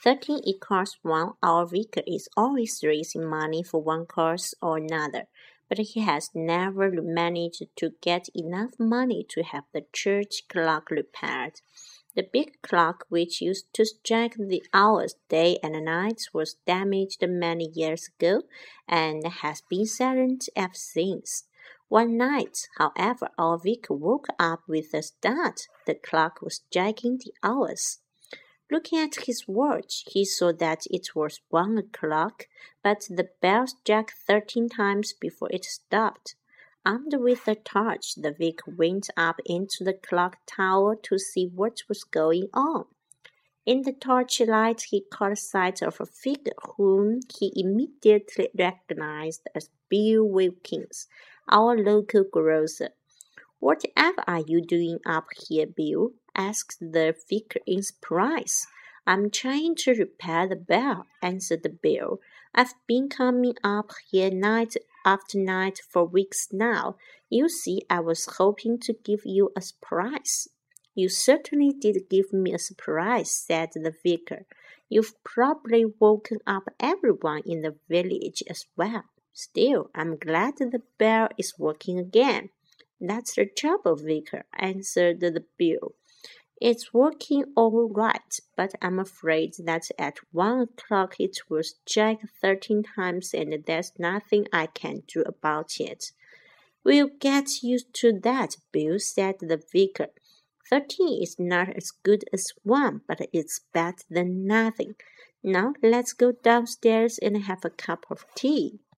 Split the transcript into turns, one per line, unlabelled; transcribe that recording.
Thirteen equals one. Our vicar is always raising money for one cause or another, but he has never managed to get enough money to have the church clock repaired. The big clock which used to strike the hours day and night was damaged many years ago and has been silent ever since. One night, however, our vicar woke up with a start. The clock was striking the hours. Looking at his watch, he saw that it was one o'clock, but the bell struck thirteen times before it stopped. Armed with a torch, the vicar went up into the clock tower to see what was going on. In the torchlight, he caught sight of a figure whom he immediately recognized as Bill Wilkins, our local grocer. Whatever are you doing up here, Bill? Asked the vicar in surprise. I'm trying to repair the bell, answered the Bill. I've been coming up here night after night for weeks now. You see, I was hoping to give you a surprise. You certainly did give me a surprise, said the vicar. You've probably woken up everyone in the village as well. Still, I'm glad the bell is working again. That's the trouble, vicar, answered the Bill. It's working all right, but I'm afraid that at one o'clock it will strike thirteen times and there's nothing I can do about it. We'll get used to that, Bill, said the vicar. Thirteen is not as good as one, but it's better than nothing. Now let's go downstairs and have a cup of tea.